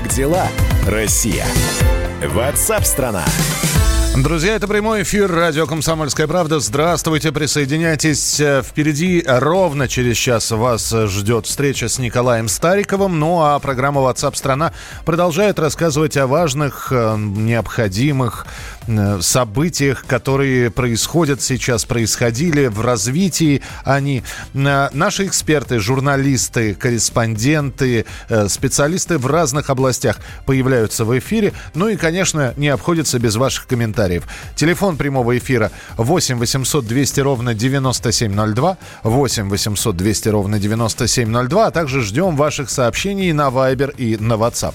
Как дела, Россия? Ватсап-страна! Друзья, это прямой эфир радио «Комсомольская правда». Здравствуйте, присоединяйтесь. Впереди ровно через час вас ждет встреча с Николаем Стариковым. Ну а программа WhatsApp страна продолжает рассказывать о важных, э, необходимых событиях, которые происходят сейчас, происходили в развитии они. Наши эксперты, журналисты, корреспонденты, специалисты в разных областях появляются в эфире. Ну и, конечно, не обходится без ваших комментариев комментариев. Телефон прямого эфира 8 800 200 ровно 9702, 8 800 200 ровно 9702, а также ждем ваших сообщений на Viber и на WhatsApp.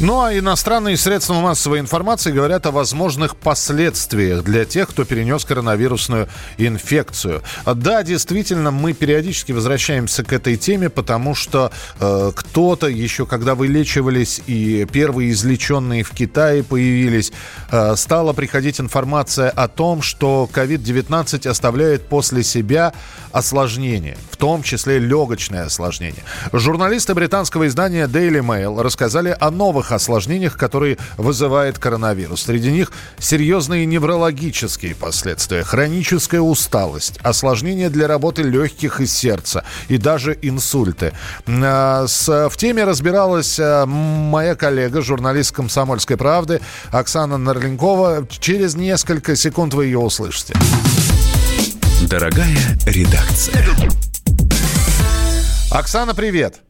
Ну а иностранные средства массовой информации говорят о возможных последствиях для тех, кто перенес коронавирусную инфекцию. Да, действительно, мы периодически возвращаемся к этой теме, потому что э, кто-то еще, когда вылечивались и первые излеченные в Китае появились, э, стала приходить информация о том, что COVID-19 оставляет после себя осложнения, в том числе легочное осложнение. Журналисты британского издания Daily Mail рассказали о новых осложнениях, которые вызывает коронавирус. Среди них серьезные неврологические последствия, хроническая усталость, осложнения для работы легких и сердца и даже инсульты. А, в теме разбиралась а, моя коллега, журналист «Комсомольской правды» Оксана Нарленкова. Через несколько секунд вы ее услышите. Дорогая редакция. Оксана, привет.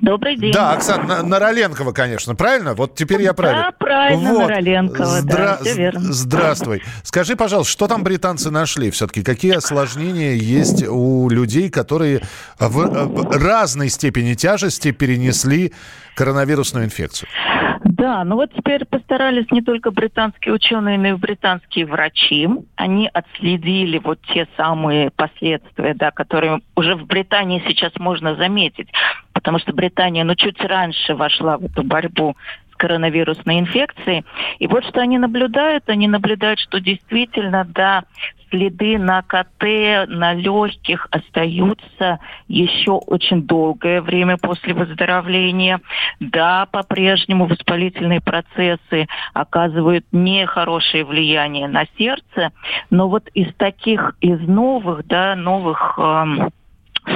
Добрый день. Да, Оксана Нароленкова, конечно, правильно? Вот теперь я правильно. Да, правильно, вот. Нароленкова, Здра... да, все верно. Здравствуй. Скажи, пожалуйста, что там британцы нашли все-таки? Какие осложнения есть у людей, которые в разной степени тяжести перенесли коронавирусную инфекцию? Да, ну вот теперь постарались не только британские ученые, но и британские врачи. Они отследили вот те самые последствия, да, которые уже в Британии сейчас можно заметить, потому что Британия, ну, чуть раньше вошла в эту борьбу коронавирусной инфекцией. И вот что они наблюдают, они наблюдают, что действительно, да, следы на КТ, на легких остаются еще очень долгое время после выздоровления. Да, по-прежнему воспалительные процессы оказывают нехорошее влияние на сердце, но вот из таких, из новых, да, новых эм,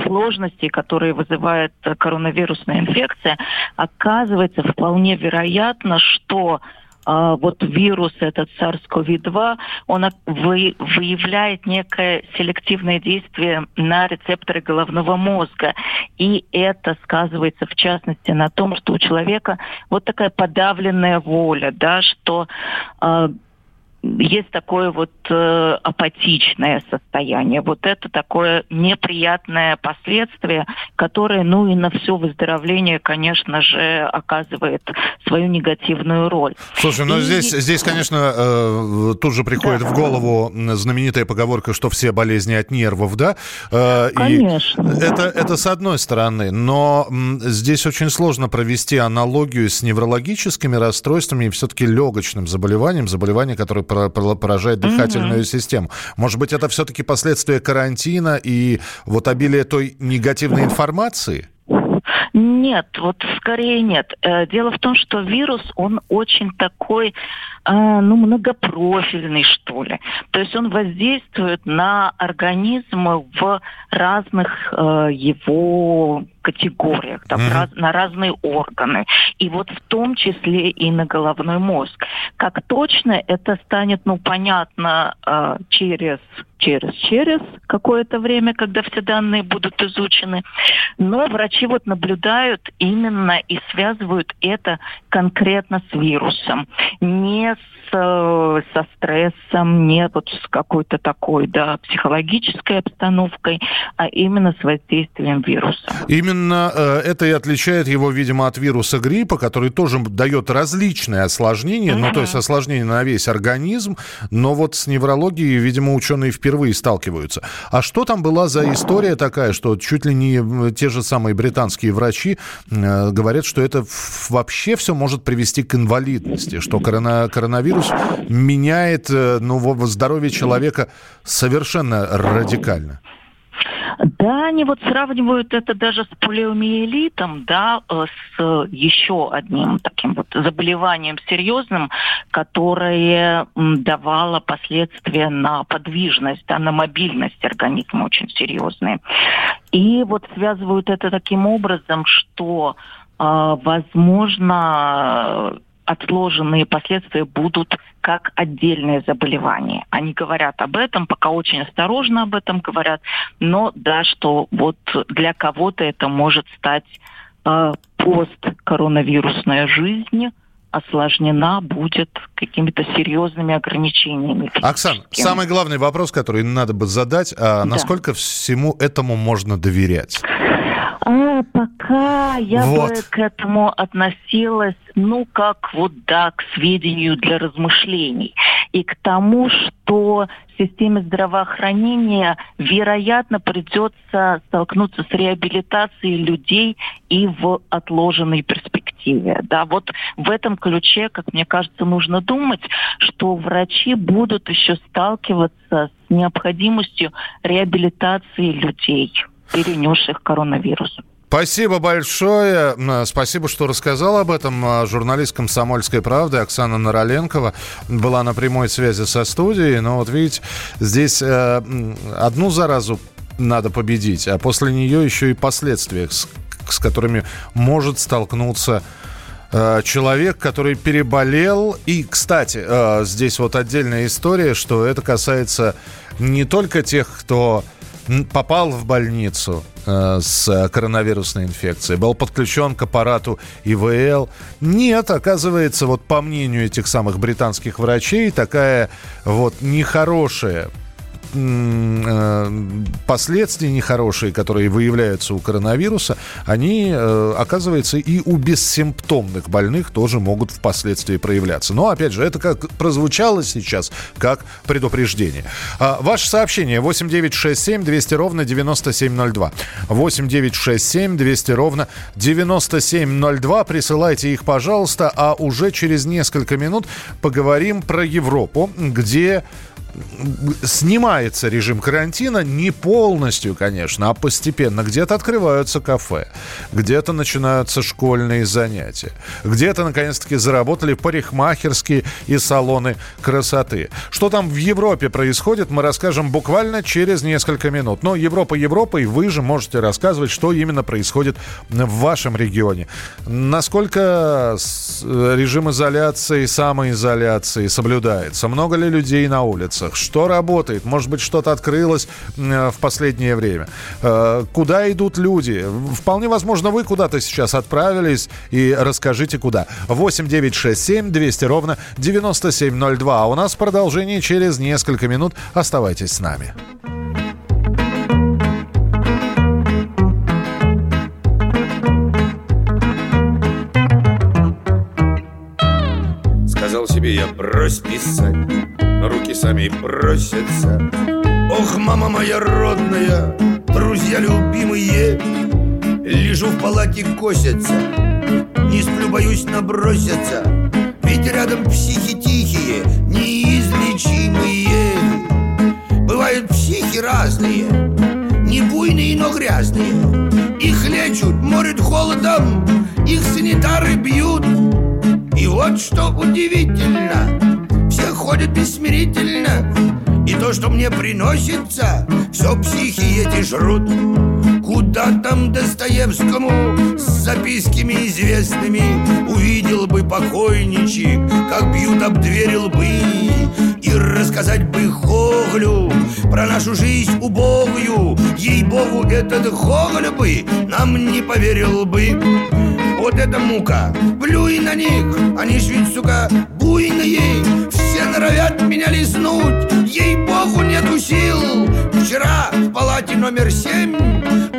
сложностей, которые вызывает коронавирусная инфекция, оказывается вполне вероятно, что а, вот вирус этот SARS-CoV-2, он вы, выявляет некое селективное действие на рецепторы головного мозга. И это сказывается в частности на том, что у человека вот такая подавленная воля, да, что э, есть такое вот э, апатичное состояние. Вот это такое неприятное последствие, которое, ну и на все выздоровление, конечно же, оказывает свою негативную роль. Слушай, ну и... здесь, здесь, конечно, э, тут же приходит да. в голову знаменитая поговорка, что все болезни от нервов, да? Э, конечно. И это, это с одной стороны, но здесь очень сложно провести аналогию с неврологическими расстройствами и все-таки легочным заболеванием, заболеванием, которое поражает дыхательную угу. систему. Может быть, это все-таки последствия карантина и вот обилие той негативной информации? Нет, вот скорее нет. Э, дело в том, что вирус, он очень такой, э, ну, многопрофильный, что ли. То есть он воздействует на организм в разных э, его категориях, там, mm-hmm. раз, на разные органы. И вот в том числе и на головной мозг. Как точно это станет, ну, понятно, э, через через через какое-то время, когда все данные будут изучены. Но врачи вот наблюдают именно и связывают это конкретно с вирусом, не с, э, со стрессом, не вот с какой-то такой, да, психологической обстановкой, а именно с воздействием вируса. Именно именно э, это и отличает его, видимо, от вируса гриппа, который тоже дает различные осложнения, ну, то есть осложнения на весь организм, но вот с неврологией, видимо, ученые впервые сталкиваются. А что там была за история такая, что чуть ли не те же самые британские врачи э, говорят, что это вообще все может привести к инвалидности, что корона, коронавирус меняет э, ну, здоровье человека совершенно радикально? Да, они вот сравнивают это даже с полиомиелитом, да, э, с еще одним таким вот заболеванием серьезным, которое давало последствия на подвижность, да, на мобильность организма очень серьезные. И вот связывают это таким образом, что э, возможно отложенные последствия будут как отдельное заболевание. Они говорят об этом, пока очень осторожно об этом говорят, но да, что вот для кого-то это может стать э, посткоронавирусная жизнь, осложнена будет какими-то серьезными ограничениями. Оксан, самый главный вопрос, который надо бы задать, а да. насколько всему этому можно доверять? А, пока я вот. бы к этому относилась, ну, как вот, да, к сведению для размышлений. И к тому, что системе здравоохранения, вероятно, придется столкнуться с реабилитацией людей и в отложенной перспективе. Да, вот в этом ключе, как мне кажется, нужно думать, что врачи будут еще сталкиваться с необходимостью реабилитации людей перенесших коронавирус. Спасибо большое. Спасибо, что рассказал об этом. А, журналист «Комсомольской правды» Оксана Нороленкова была на прямой связи со студией. Но вот видите, здесь э, одну заразу надо победить, а после нее еще и последствия, с, с которыми может столкнуться э, человек, который переболел. И, кстати, э, здесь вот отдельная история, что это касается не только тех, кто попал в больницу э, с коронавирусной инфекцией, был подключен к аппарату ИВЛ. Нет, оказывается, вот по мнению этих самых британских врачей, такая вот нехорошая Э, последствия нехорошие, которые выявляются у коронавируса, они, э, оказывается, и у бессимптомных больных тоже могут впоследствии проявляться. Но, опять же, это как прозвучало сейчас, как предупреждение. А, ваше сообщение 8967 200 ровно 9702. 8967 200 ровно 9702. Присылайте их, пожалуйста, а уже через несколько минут поговорим про Европу, где снимается режим карантина не полностью, конечно, а постепенно. Где-то открываются кафе, где-то начинаются школьные занятия, где-то, наконец-таки, заработали парикмахерские и салоны красоты. Что там в Европе происходит, мы расскажем буквально через несколько минут. Но Европа Европой, вы же можете рассказывать, что именно происходит в вашем регионе. Насколько режим изоляции, самоизоляции соблюдается? Много ли людей на улице? Вопросах. Что работает? Может быть, что-то открылось э, в последнее время? Э, куда идут люди? Вполне возможно, вы куда-то сейчас отправились и расскажите, куда. 8 9 6 7 200 ровно 9702. А у нас продолжение через несколько минут. Оставайтесь с нами. Сказал себе я брось писать руки сами просятся. Ох, мама моя родная, друзья любимые Лежу в палате, косятся Не сплю, боюсь набросятся. Ведь рядом психи тихие, неизлечимые. Бывают психи разные Не буйные, но грязные. Их лечут, морят холодом Их санитары бьют. И вот что удивительно все ходят бессмирительно. И то, что мне приносится, все психи эти жрут. Куда там Достоевскому с записками известными? Увидел бы покойничек, как бьют об двери лбы. И рассказать бы Хоглю про нашу жизнь убогую. Ей-богу, этот Хогль бы нам не поверил бы вот это мука. Плюй на них, они ж ведь, сука, буйные. Все норовят меня лизнуть. Ей-богу, нету сил. Вчера в палате номер семь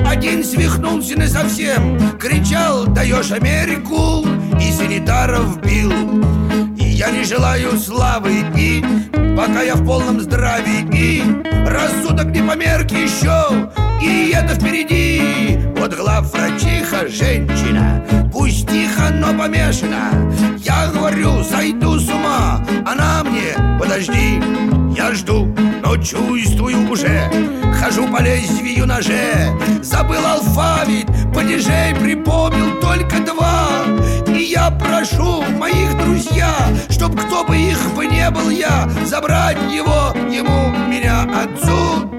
Один свихнулся на совсем. Кричал, даешь Америку! И санитаров бил. И я не желаю славы И пока я в полном здравии. И рассудок не померк еще И это впереди. Вот глав врачиха женщина тихо, но помешана. Я говорю, сойду с ума. Она мне, подожди Я жду, но чувствую уже. Хожу по лезвию ноже Забыл алфавит, падежей припомнил только два. И я прошу моих друзья Чтоб кто бы их бы не был я Забрать его, ему, меня отсюда.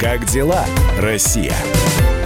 Как дела, Россия?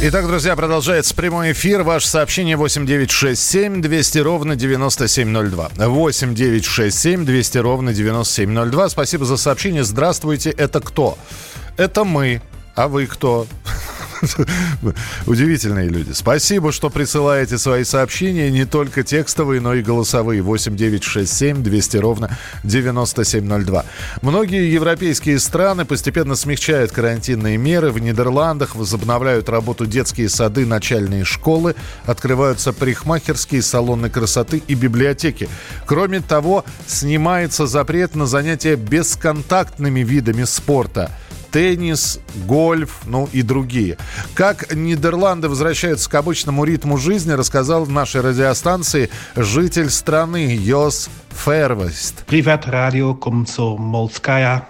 Итак, друзья, продолжается прямой эфир. Ваше сообщение 8967 200 ровно 9702. 8967 200 ровно 9702. Спасибо за сообщение. Здравствуйте, это кто? Это мы. А вы кто? Удивительные люди. Спасибо, что присылаете свои сообщения, не только текстовые, но и голосовые. 8 9 6 7 200 ровно 9702. Многие европейские страны постепенно смягчают карантинные меры. В Нидерландах возобновляют работу детские сады, начальные школы, открываются парикмахерские, салоны красоты и библиотеки. Кроме того, снимается запрет на занятия бесконтактными видами спорта – теннис, гольф, ну и другие. Как Нидерланды возвращаются к обычному ритму жизни, рассказал в нашей радиостанции житель страны Йос Фервест. Привет, радио Комсомольская.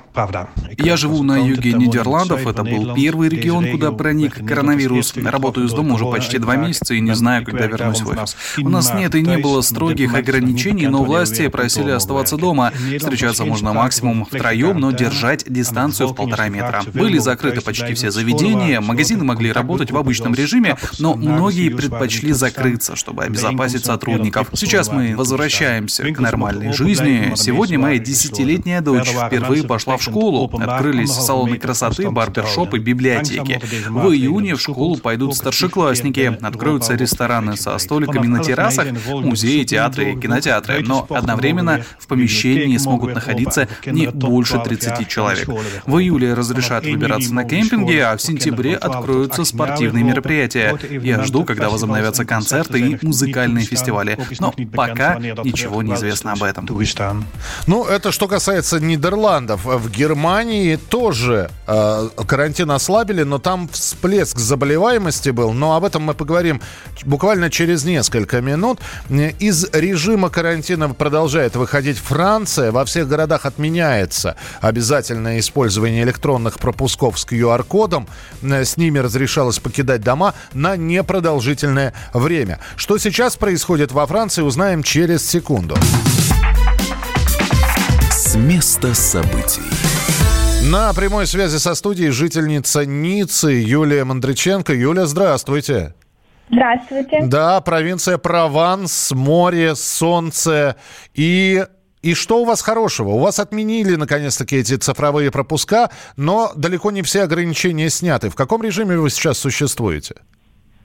Я живу на юге Нидерландов. Это был первый регион, куда проник коронавирус. Работаю из дома уже почти два месяца и не знаю, когда вернусь в офис. У нас нет и не было строгих ограничений, но власти просили оставаться дома. Встречаться можно максимум втроем, но держать дистанцию в полтора метра. Были закрыты почти все заведения, магазины могли работать в обычном режиме, но многие предпочли закрыться, чтобы обезопасить сотрудников. Сейчас мы возвращаемся к нормальной жизни. Сегодня моя десятилетняя дочь впервые пошла в школу. Открылись салоны красоты, барбершопы, библиотеки. В июне в школу пойдут старшеклассники. Откроются рестораны со столиками на террасах, музеи, театры и кинотеатры. Но одновременно в помещении смогут находиться не больше 30 человек. В июле разрешат выбираться на кемпинги, а в сентябре откроются спортивные мероприятия. Я жду, когда возобновятся концерты и музыкальные фестивали. Но пока ничего не известно об этом. Ну, это что касается Нидерландов. В Германии тоже э, карантин ослабили, но там всплеск заболеваемости был. Но об этом мы поговорим буквально через несколько минут. Из режима карантина продолжает выходить Франция. Во всех городах отменяется обязательное использование электронных пропусков с QR-кодом. С ними разрешалось покидать дома на непродолжительное время. Что сейчас происходит во Франции, узнаем через секунду. С места событий. На прямой связи со студией жительница Ниццы Юлия Мандриченко. Юля, здравствуйте. Здравствуйте. Да, провинция Прованс, море, солнце и и что у вас хорошего? У вас отменили, наконец-таки, эти цифровые пропуска, но далеко не все ограничения сняты. В каком режиме вы сейчас существуете?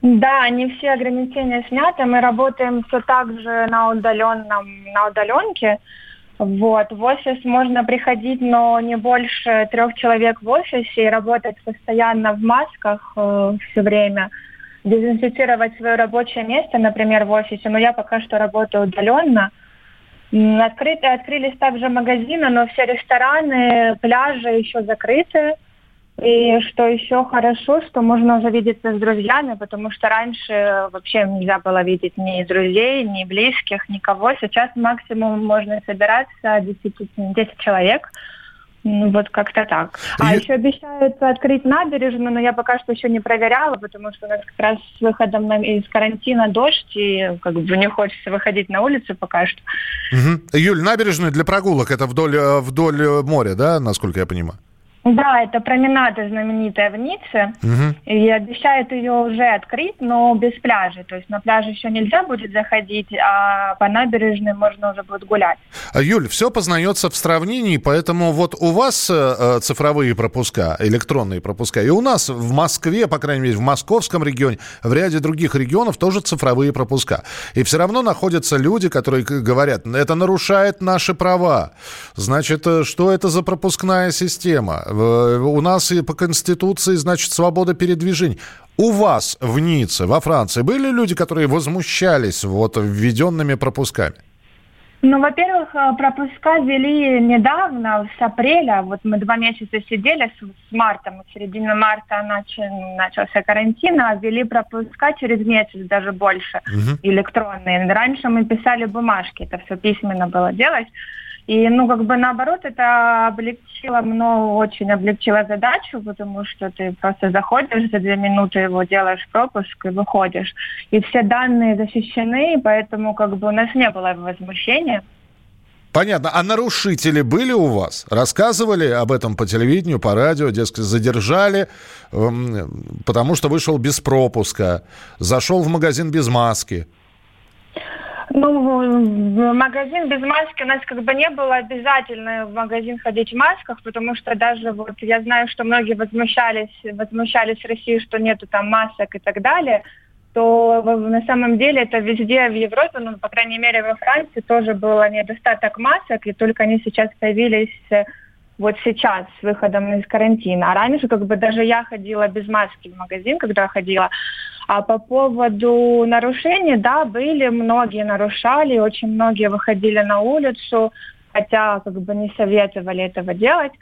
Да, не все ограничения сняты. Мы работаем все так же на удаленном, на удаленке. Вот. В офис можно приходить, но не больше трех человек в офисе и работать постоянно в масках э, все время. Дезинфицировать свое рабочее место, например, в офисе. Но я пока что работаю удаленно. Открыты, открылись также магазины, но все рестораны, пляжи еще закрыты. И что еще хорошо, что можно уже видеться с друзьями, потому что раньше вообще нельзя было видеть ни друзей, ни близких, никого. Сейчас максимум можно собираться 10, 10 человек. Ну, вот как-то так. А и... еще обещают открыть набережную, но я пока что еще не проверяла, потому что у нас как раз с выходом на, из карантина дождь, и как бы не хочется выходить на улицу пока что. Угу. Юль, набережную для прогулок это вдоль, э, вдоль моря, да, насколько я понимаю? Да, это променада знаменитая в Ницце. Угу. И обещают ее уже открыть, но без пляжа. То есть на пляже еще нельзя будет заходить, а по набережной можно уже будет гулять. А, Юль, все познается в сравнении, поэтому вот у вас э, э, цифровые пропуска, электронные пропуска, и у нас в Москве, по крайней мере, в московском регионе, в ряде других регионов тоже цифровые пропуска. И все равно находятся люди, которые говорят, это нарушает наши права. Значит, э, что это за пропускная система? У нас и по Конституции, значит, свобода передвижений. У вас в Ницце, во Франции, были люди, которые возмущались вот введенными пропусками? Ну, во-первых, э, пропуска ввели недавно, с апреля. Вот мы два месяца сидели с, с марта, мы в середине марта начал, начался карантин, а ввели пропуска через месяц, даже больше, угу. электронные. Раньше мы писали бумажки, это все письменно было делать. И, ну, как бы наоборот, это облегчило, много очень облегчило задачу, потому что ты просто заходишь за две минуты, его делаешь пропуск и выходишь. И все данные защищены, поэтому как бы у нас не было возмущения. Понятно. А нарушители были у вас? Рассказывали об этом по телевидению, по радио, дескать, задержали, эм, потому что вышел без пропуска, зашел в магазин без маски. Ну, магазин без маски у нас как бы не было обязательно в магазин ходить в масках, потому что даже вот я знаю, что многие возмущались, возмущались в России, что нету там масок и так далее, то на самом деле это везде в Европе, ну, по крайней мере, во Франции тоже было недостаток масок, и только они сейчас появились э, вот сейчас с выходом из карантина. А раньше как бы даже я ходила без маски в магазин, когда ходила. А по поводу нарушений, да, были, многие нарушали, очень многие выходили на улицу, хотя как бы не советовали этого делать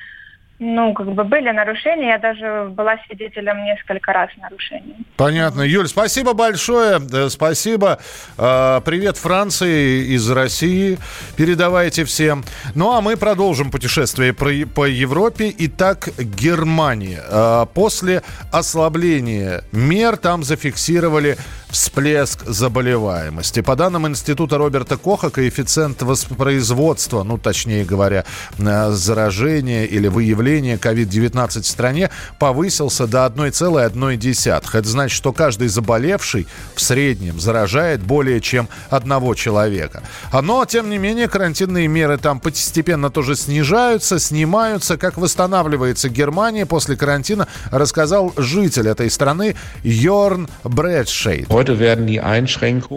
ну, как бы были нарушения. Я даже была свидетелем несколько раз нарушений. Понятно. Юль, спасибо большое. Спасибо. А, привет Франции из России. Передавайте всем. Ну, а мы продолжим путешествие по Европе. Итак, Германия. А, после ослабления мер там зафиксировали всплеск заболеваемости. По данным Института Роберта Коха, коэффициент воспроизводства, ну, точнее говоря, э, заражения или выявления COVID-19 в стране повысился до 1,1. Это значит, что каждый заболевший в среднем заражает более чем одного человека. Но, тем не менее, карантинные меры там постепенно тоже снижаются, снимаются. Как восстанавливается Германия после карантина, рассказал житель этой страны Йорн Брэдшейд.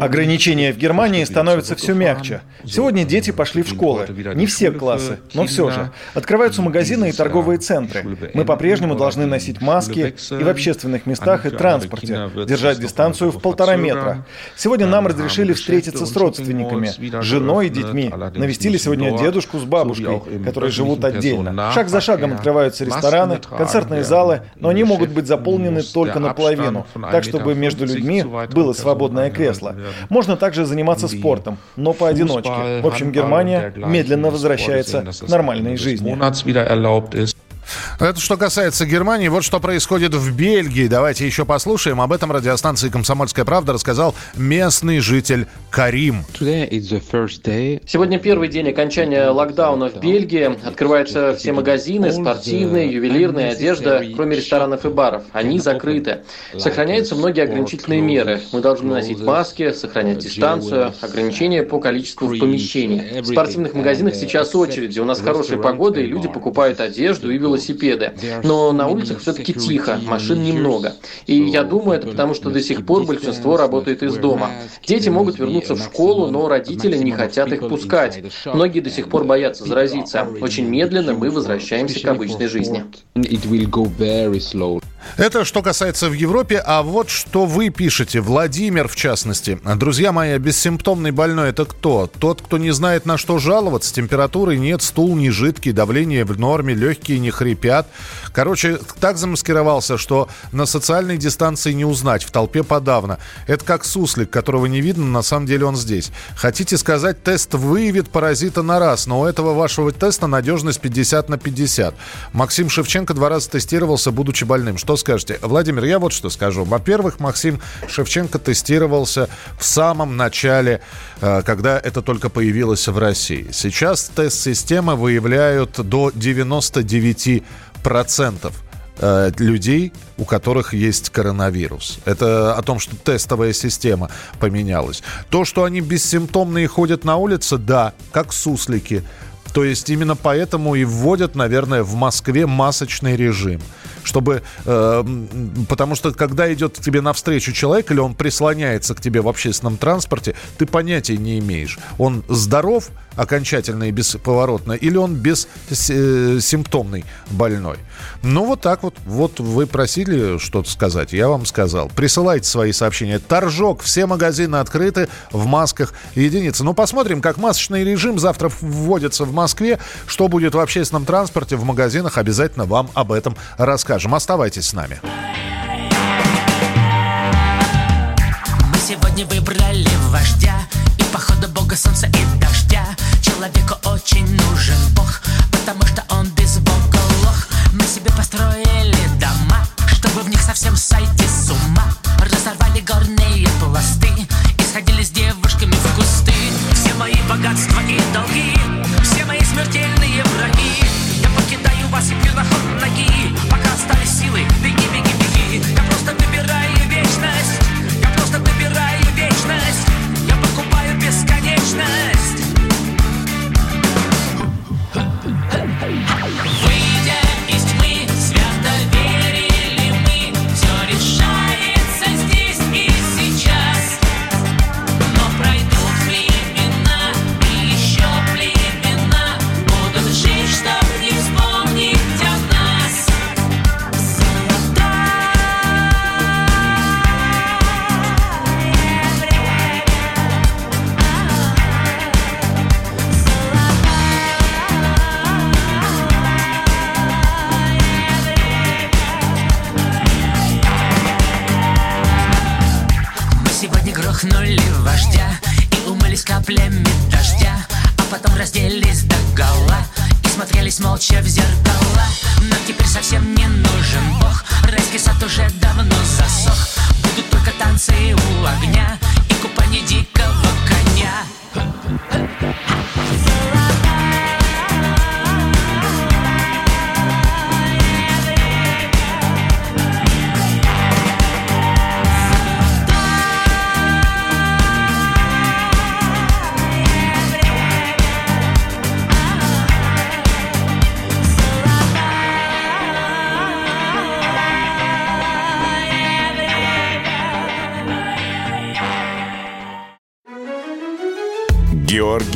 Ограничения в Германии становятся все мягче. Сегодня дети пошли в школы. Не все классы, но все же. Открываются магазины и торговые центры. Мы по-прежнему должны носить маски и в общественных местах и транспорте, держать дистанцию в полтора метра. Сегодня нам разрешили встретиться с родственниками, женой и детьми. Навестили сегодня дедушку с бабушкой, которые живут отдельно. Шаг за шагом открываются рестораны, концертные залы, но они могут быть заполнены только наполовину, так чтобы между людьми было свободное кресло. Можно также заниматься спортом, но поодиночке. В общем, Германия медленно возвращается к нормальной жизни. Это что касается Германии. Вот что происходит в Бельгии. Давайте еще послушаем. Об этом радиостанции «Комсомольская правда» рассказал местный житель Карим. Сегодня первый день окончания локдауна в Бельгии. Открываются все магазины, спортивные, ювелирные, одежда, кроме ресторанов и баров. Они закрыты. Сохраняются многие ограничительные меры. Мы должны носить маски, сохранять дистанцию, ограничения по количеству в помещении. В спортивных магазинах сейчас очереди. У нас хорошая погода, и люди покупают одежду и велосипеды велосипеды. Но на улицах все-таки тихо, машин немного. И я думаю, это потому, что до сих пор большинство работает из дома. Дети могут вернуться в школу, но родители не хотят их пускать. Многие до сих пор боятся заразиться. Очень медленно мы возвращаемся к обычной жизни. Это что касается в Европе, а вот что вы пишете. Владимир, в частности. Друзья мои, бессимптомный больной это кто? Тот, кто не знает на что жаловаться. Температуры нет, стул не жидкий, давление в норме, легкие не хрипят. Короче, так замаскировался, что на социальной дистанции не узнать, в толпе подавно. Это как суслик, которого не видно, на самом деле он здесь. Хотите сказать, тест выявит паразита на раз, но у этого вашего теста надежность 50 на 50. Максим Шевченко два раза тестировался, будучи больным. Что скажете? Владимир, я вот что скажу. Во-первых, Максим Шевченко тестировался в самом начале, э, когда это только появилось в России. Сейчас тест-системы выявляют до 99 процентов э, людей, у которых есть коронавирус. Это о том, что тестовая система поменялась. То, что они бессимптомные ходят на улице, да, как суслики. То есть именно поэтому и вводят, наверное, в Москве масочный режим чтобы... Э, потому что когда идет тебе навстречу человек или он прислоняется к тебе в общественном транспорте, ты понятия не имеешь. Он здоров окончательно и бесповоротно или он бессимптомный э, больной. Ну, вот так вот. Вот вы просили что-то сказать, я вам сказал. Присылайте свои сообщения. Торжок, все магазины открыты в масках единицы. Ну, посмотрим, как масочный режим завтра вводится в Москве. Что будет в общественном транспорте, в магазинах, обязательно вам об этом расскажем. Оставайтесь с нами. Мы сегодня выбрали вождя И походу бога солнца и дождя. Человеку очень нужен бог Потому что он без бога лох. Мы себе построили дома Чтобы в них совсем сойти с ума. Разорвали горные пласты И сходили с девушками в кусты. Все мои богатства и долги смотрелись молча в зеркала Но теперь совсем не нужен бог. Райский сад уже давно засох. Будут только танцы у огня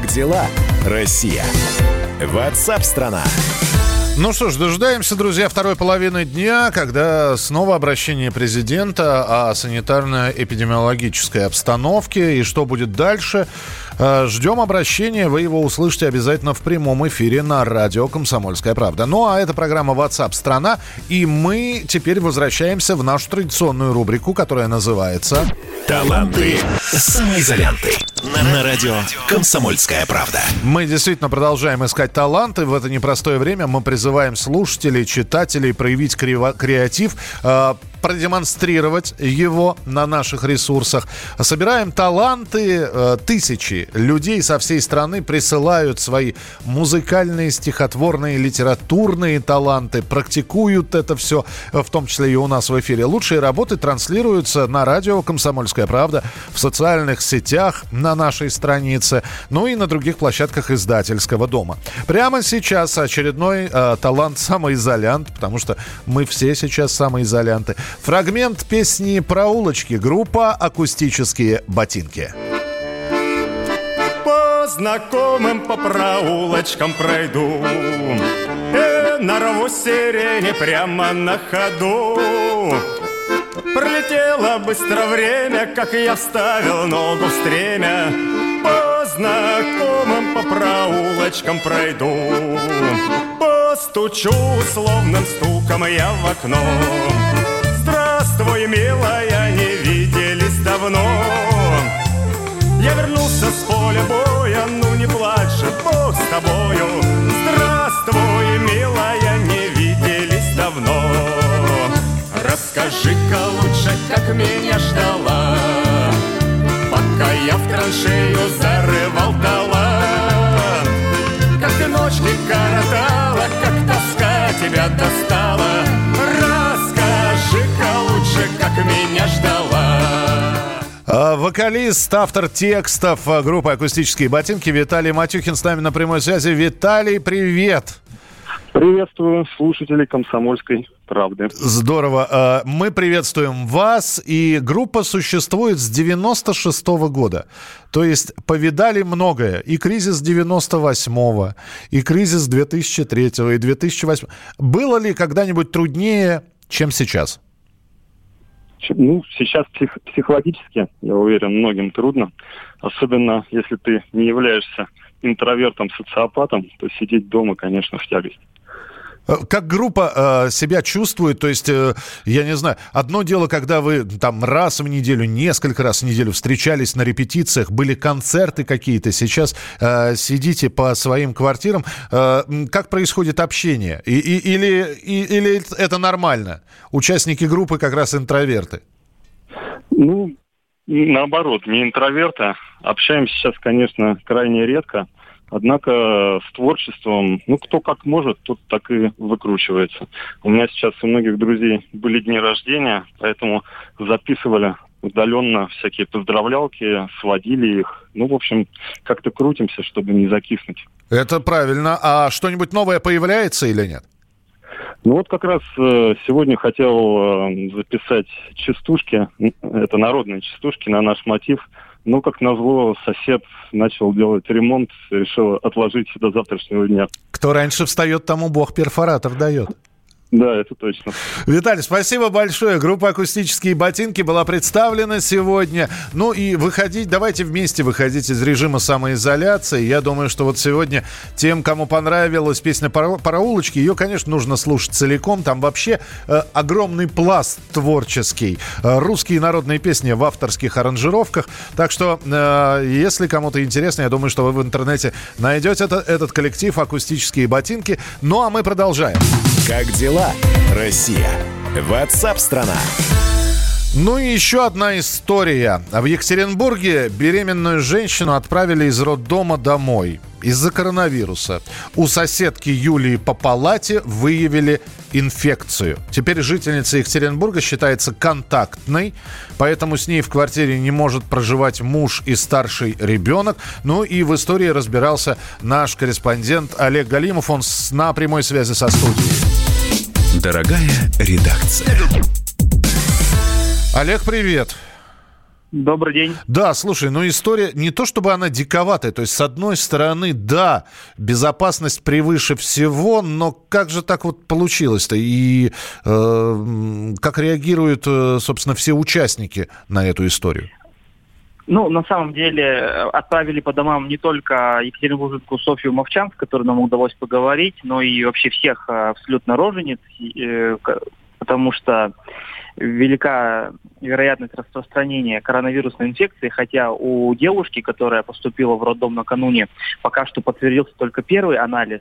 Как дела, Россия? Ватсап-страна! Ну что ж, дожидаемся, друзья, второй половины дня, когда снова обращение президента о санитарно-эпидемиологической обстановке и что будет дальше. Э, ждем обращения, вы его услышите обязательно в прямом эфире на радио «Комсомольская правда». Ну а это программа WhatsApp страна и мы теперь возвращаемся в нашу традиционную рубрику, которая называется «Таланты самоизоленты» на радио «Комсомольская правда». Мы действительно продолжаем искать таланты. В это непростое время мы призываем слушателей, читателей проявить креатив. Продемонстрировать его на наших ресурсах. Собираем таланты. Э, тысячи людей со всей страны присылают свои музыкальные, стихотворные, литературные таланты, практикуют это все, в том числе и у нас в эфире. Лучшие работы транслируются на радио «Комсомольская правда», в социальных сетях на нашей странице, ну и на других площадках издательского дома. Прямо сейчас очередной э, талант самоизолянт, потому что мы все сейчас самоизолянты. Фрагмент песни про улочки. Группа «Акустические ботинки». По знакомым по проулочкам пройду И нарву сирени прямо на ходу Пролетело быстро время, как я вставил ногу в стремя По знакомым по проулочкам пройду Постучу условным стуком я в окно Здравствуй, милая, не виделись давно. Я вернулся с поля боя, ну не плачь, Бог с тобою. Здравствуй, милая, не виделись давно. Расскажи-ка лучше, как меня ждала. Пока я в траншею как меня ждала а, Вокалист, автор текстов а, группы «Акустические ботинки» Виталий Матюхин с нами на прямой связи. Виталий, привет! Приветствую слушателей «Комсомольской правды». Здорово. А, мы приветствуем вас. И группа существует с 96 -го года. То есть повидали многое. И кризис 98-го, и кризис 2003 и 2008 Было ли когда-нибудь труднее, чем сейчас? Ну, сейчас псих, психологически, я уверен, многим трудно. Особенно, если ты не являешься интровертом-социопатом, то сидеть дома, конечно, в тягость. Э, как группа э, себя чувствует? То есть, э, я не знаю, одно дело, когда вы там раз в неделю, несколько раз в неделю встречались на репетициях, были концерты какие-то, сейчас э, сидите по своим квартирам. Э, как происходит общение? И, и, или, и, или это нормально? Участники группы как раз интроверты. Ну, наоборот, не интроверты. Общаемся сейчас, конечно, крайне редко. Однако с творчеством, ну, кто как может, тот так и выкручивается. У меня сейчас у многих друзей были дни рождения, поэтому записывали удаленно всякие поздравлялки, сводили их. Ну, в общем, как-то крутимся, чтобы не закиснуть. Это правильно. А что-нибудь новое появляется или нет? Ну вот как раз э, сегодня хотел э, записать частушки, это народные частушки на наш мотив – ну, как назло, сосед начал делать ремонт, решил отложить до завтрашнего дня. Кто раньше встает, тому бог перфоратор дает. Да, это точно. Виталий, спасибо большое. Группа «Акустические ботинки» была представлена сегодня. Ну и выходить, давайте вместе выходить из режима самоизоляции. Я думаю, что вот сегодня тем, кому понравилась песня «Параулочки», ее, конечно, нужно слушать целиком. Там вообще э, огромный пласт творческий. Э, русские народные песни в авторских аранжировках. Так что, э, если кому-то интересно, я думаю, что вы в интернете найдете это, этот коллектив «Акустические ботинки». Ну а мы продолжаем. Как дела, Россия? Ватсап-страна! Ну и еще одна история. В Екатеринбурге беременную женщину отправили из роддома домой из-за коронавируса. У соседки Юлии по палате выявили инфекцию. Теперь жительница Екатеринбурга считается контактной, поэтому с ней в квартире не может проживать муж и старший ребенок. Ну и в истории разбирался наш корреспондент Олег Галимов. Он на прямой связи со студией. Дорогая редакция. Олег, привет. Добрый день. Да, слушай, ну история не то чтобы она диковатая, то есть с одной стороны, да, безопасность превыше всего, но как же так вот получилось-то и э, как реагируют, э, собственно, все участники на эту историю? Ну, на самом деле, отправили по домам не только Екатеринбургскую Софью Мовчан, с которой нам удалось поговорить, но и вообще всех э, абсолютно рожениц, э, потому что велика вероятность распространения коронавирусной инфекции, хотя у девушки, которая поступила в роддом накануне, пока что подтвердился только первый анализ,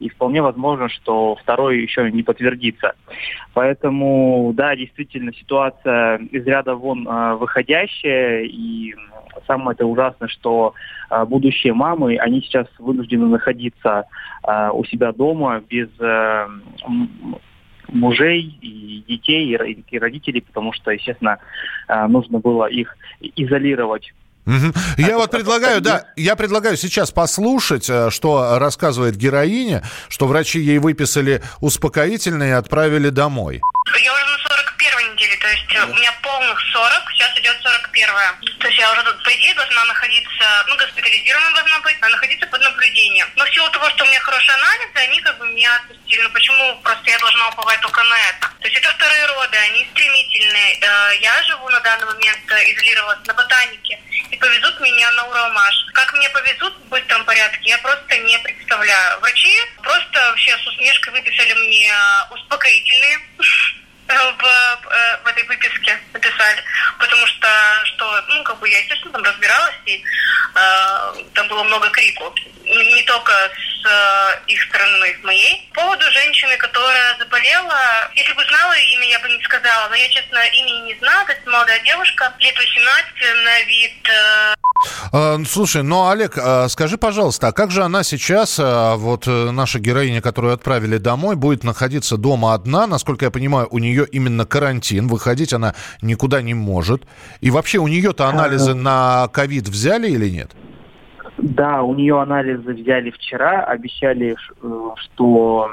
и вполне возможно, что второй еще не подтвердится. Поэтому, да, действительно, ситуация из ряда вон э, выходящая, и самое это ужасное, что э, будущие мамы, они сейчас вынуждены находиться э, у себя дома без э, мужей и детей и родителей, потому что, естественно, нужно было их изолировать Угу. Я вот предлагаю, да, я предлагаю сейчас послушать, э, что рассказывает героиня, что врачи ей выписали успокоительные и отправили домой. Я уже на 41 неделе, то есть да. у меня полных 40, сейчас идет 41 То есть я уже, по идее, должна находиться, ну, госпитализирована должна быть, а находиться под наблюдением. Но в силу того, что у меня хорошие анализы, они как бы меня отпустили. Ну, почему просто я должна уповать только на это? То есть это вторые роды, они стремительные. Э, я живу на данный момент, э, изолировалась на ботанике и повезут меня на Уралмаш. Как мне повезут в быстром порядке, я просто не представляю. Врачи просто вообще с усмешкой выписали мне успокоительные в, э, в этой выписке написали, потому что, что, ну, как бы я, естественно, там разбиралась, и э, там было много крику, не, только с э, их стороны, с моей. По поводу женщины, которая заболела, если бы знала имя, я бы не сказала, но я, честно, имени не знаю, это молодая девушка, лет 18, на вид... Э, слушай, ну, Олег, а, скажи, пожалуйста, а как же она сейчас, а, вот э, наша героиня, которую отправили домой, будет находиться дома одна? Насколько я понимаю, у нее именно карантин, выходить она никуда не может. И вообще у нее-то анализы на ковид взяли или нет? Да, у нее анализы взяли вчера, обещали, э, что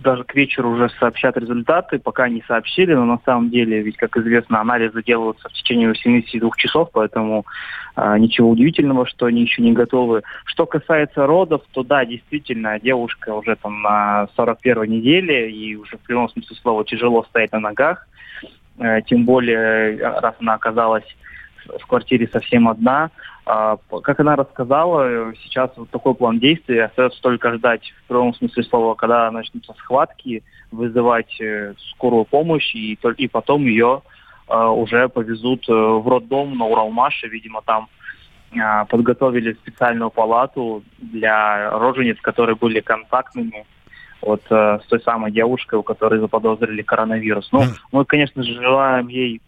даже к вечеру уже сообщат результаты, пока не сообщили, но на самом деле, ведь, как известно, анализы делаются в течение 72 часов, поэтому э, ничего удивительного, что они еще не готовы. Что касается родов, то да, действительно, девушка уже там на 41 неделе, и уже в прямом смысле слова тяжело стоять на ногах, э, тем более, раз она оказалась в квартире совсем одна. А, как она рассказала, сейчас вот такой план действий. Остается только ждать, в прямом смысле слова, когда начнутся схватки, вызывать э, скорую помощь, и, и потом ее а, уже повезут э, в роддом на Уралмаше. Видимо, там а, подготовили специальную палату для рожениц, которые были контактными вот э, с той самой девушкой, у которой заподозрили коронавирус. Ну, мы, конечно же, желаем ей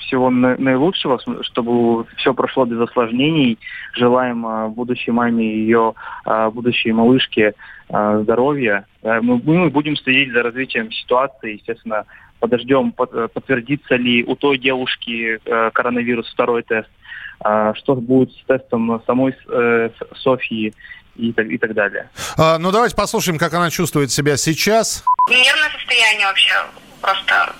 всего наилучшего, чтобы все прошло без осложнений. Желаем а, будущей маме и ее а, будущей малышке а, здоровья. Мы, мы будем следить за развитием ситуации, естественно, подождем, подтвердится ли у той девушки коронавирус второй тест, что будет с тестом самой э, Софьи и, и так далее. А, ну давайте послушаем, как она чувствует себя сейчас. Нервное состояние вообще просто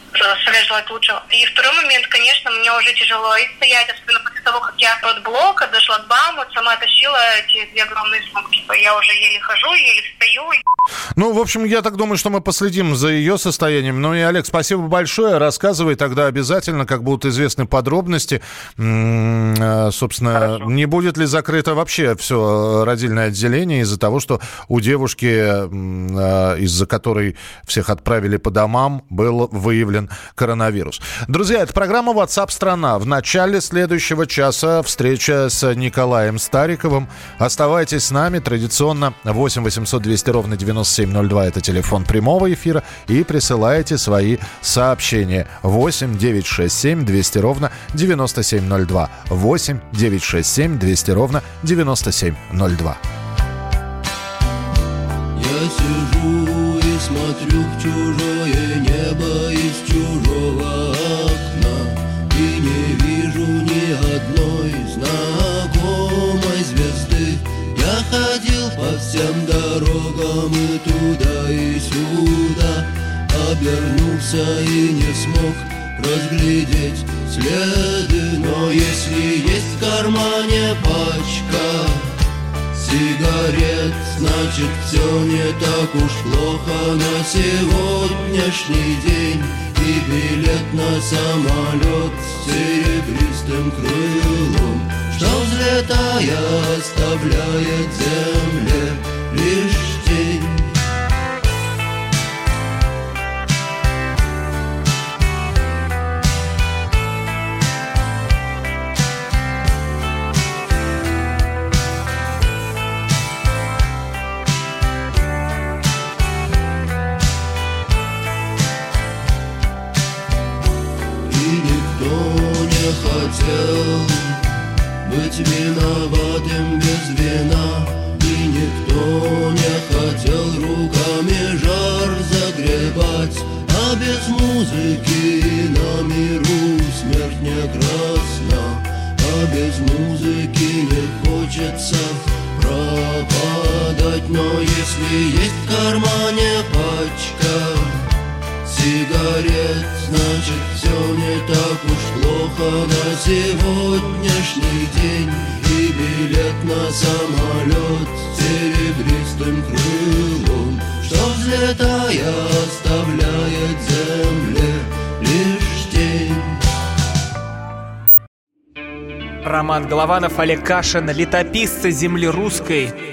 совет желать лучшего. И второй момент, конечно, мне уже тяжело и стоять, особенно после того, как я от блока до шлагбаума сама тащила эти две огромные сумки. Я уже еле хожу, еле встаю. Ну, в общем, я так думаю, что мы последим за ее состоянием. Ну и, Олег, спасибо большое. Рассказывай тогда обязательно, как будут известны подробности. М-м, собственно, Хорошо. не будет ли закрыто вообще все родильное отделение из-за того, что у девушки, а, из-за которой всех отправили по домам, был выявлен коронавирус. Друзья, это программа WhatsApp страна. В начале следующего часа встреча с Николаем Стариковым. Оставайтесь с нами. Традиционно 8 800 200 ровно 9702 это телефон прямого эфира. И присылайте свои сообщения. 8 967 200 ровно 9702. 8 967 200 ровно 9702. Я сижу и смотрю в чужое небо из чужого окна. И не вижу ни одной знакомой звезды. Я ходил по всем дорогам и туда и сюда. Обернулся и не смог разглядеть следы. Но если есть в кармане пачка сигарет Значит, все не так уж плохо. На сегодняшний день И билет на самолет с серебристым крылом. Что взлетая оставляет земле лишь тень кармане пачка. Сигарет Значит, все не так уж плохо. На сегодняшний день И билет на самолет серебристым крылом. Что взлетая оставляет земле лишь тень. Роман Голованов, Олег Кашин, летописцы земли русской.